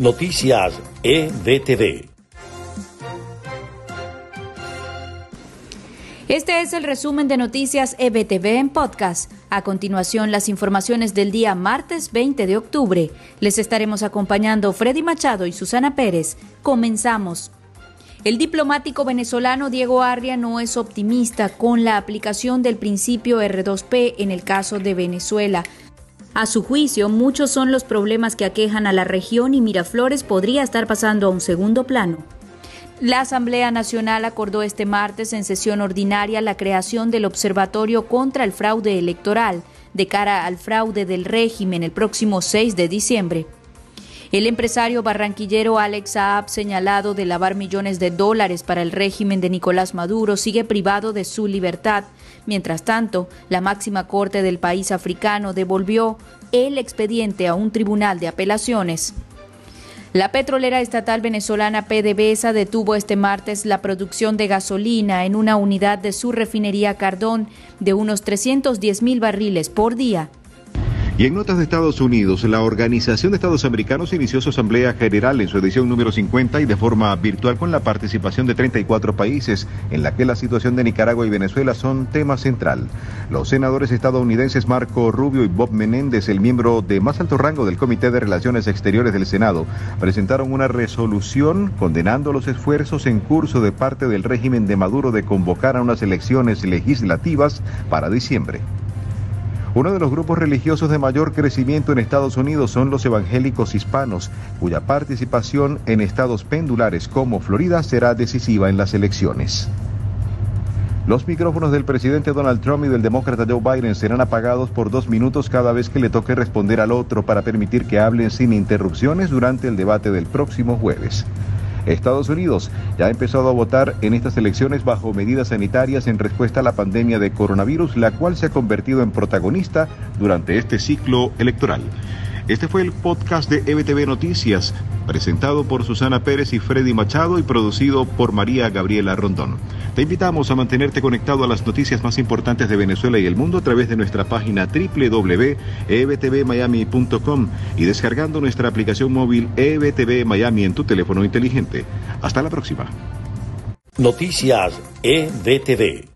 Noticias EBTV. Este es el resumen de Noticias EBTV en podcast. A continuación, las informaciones del día martes 20 de octubre. Les estaremos acompañando Freddy Machado y Susana Pérez. Comenzamos. El diplomático venezolano Diego Arria no es optimista con la aplicación del principio R2P en el caso de Venezuela. A su juicio, muchos son los problemas que aquejan a la región y Miraflores podría estar pasando a un segundo plano. La Asamblea Nacional acordó este martes en sesión ordinaria la creación del Observatorio contra el Fraude Electoral de cara al fraude del régimen el próximo 6 de diciembre. El empresario barranquillero Alex Saab, señalado de lavar millones de dólares para el régimen de Nicolás Maduro, sigue privado de su libertad. Mientras tanto, la máxima corte del país africano devolvió el expediente a un tribunal de apelaciones. La petrolera estatal venezolana PDVSA detuvo este martes la producción de gasolina en una unidad de su refinería Cardón de unos 310 mil barriles por día. Y en notas de Estados Unidos, la Organización de Estados Americanos inició su Asamblea General en su edición número 50 y de forma virtual con la participación de 34 países, en la que la situación de Nicaragua y Venezuela son tema central. Los senadores estadounidenses Marco Rubio y Bob Menéndez, el miembro de más alto rango del Comité de Relaciones Exteriores del Senado, presentaron una resolución condenando los esfuerzos en curso de parte del régimen de Maduro de convocar a unas elecciones legislativas para diciembre. Uno de los grupos religiosos de mayor crecimiento en Estados Unidos son los evangélicos hispanos, cuya participación en estados pendulares como Florida será decisiva en las elecciones. Los micrófonos del presidente Donald Trump y del demócrata Joe Biden serán apagados por dos minutos cada vez que le toque responder al otro para permitir que hablen sin interrupciones durante el debate del próximo jueves. Estados Unidos ya ha empezado a votar en estas elecciones bajo medidas sanitarias en respuesta a la pandemia de coronavirus, la cual se ha convertido en protagonista durante este ciclo electoral. Este fue el podcast de EBTV Noticias, presentado por Susana Pérez y Freddy Machado y producido por María Gabriela Rondón. Te invitamos a mantenerte conectado a las noticias más importantes de Venezuela y el mundo a través de nuestra página www.ebtvmiami.com y descargando nuestra aplicación móvil EBTV Miami en tu teléfono inteligente. Hasta la próxima. Noticias EBTV.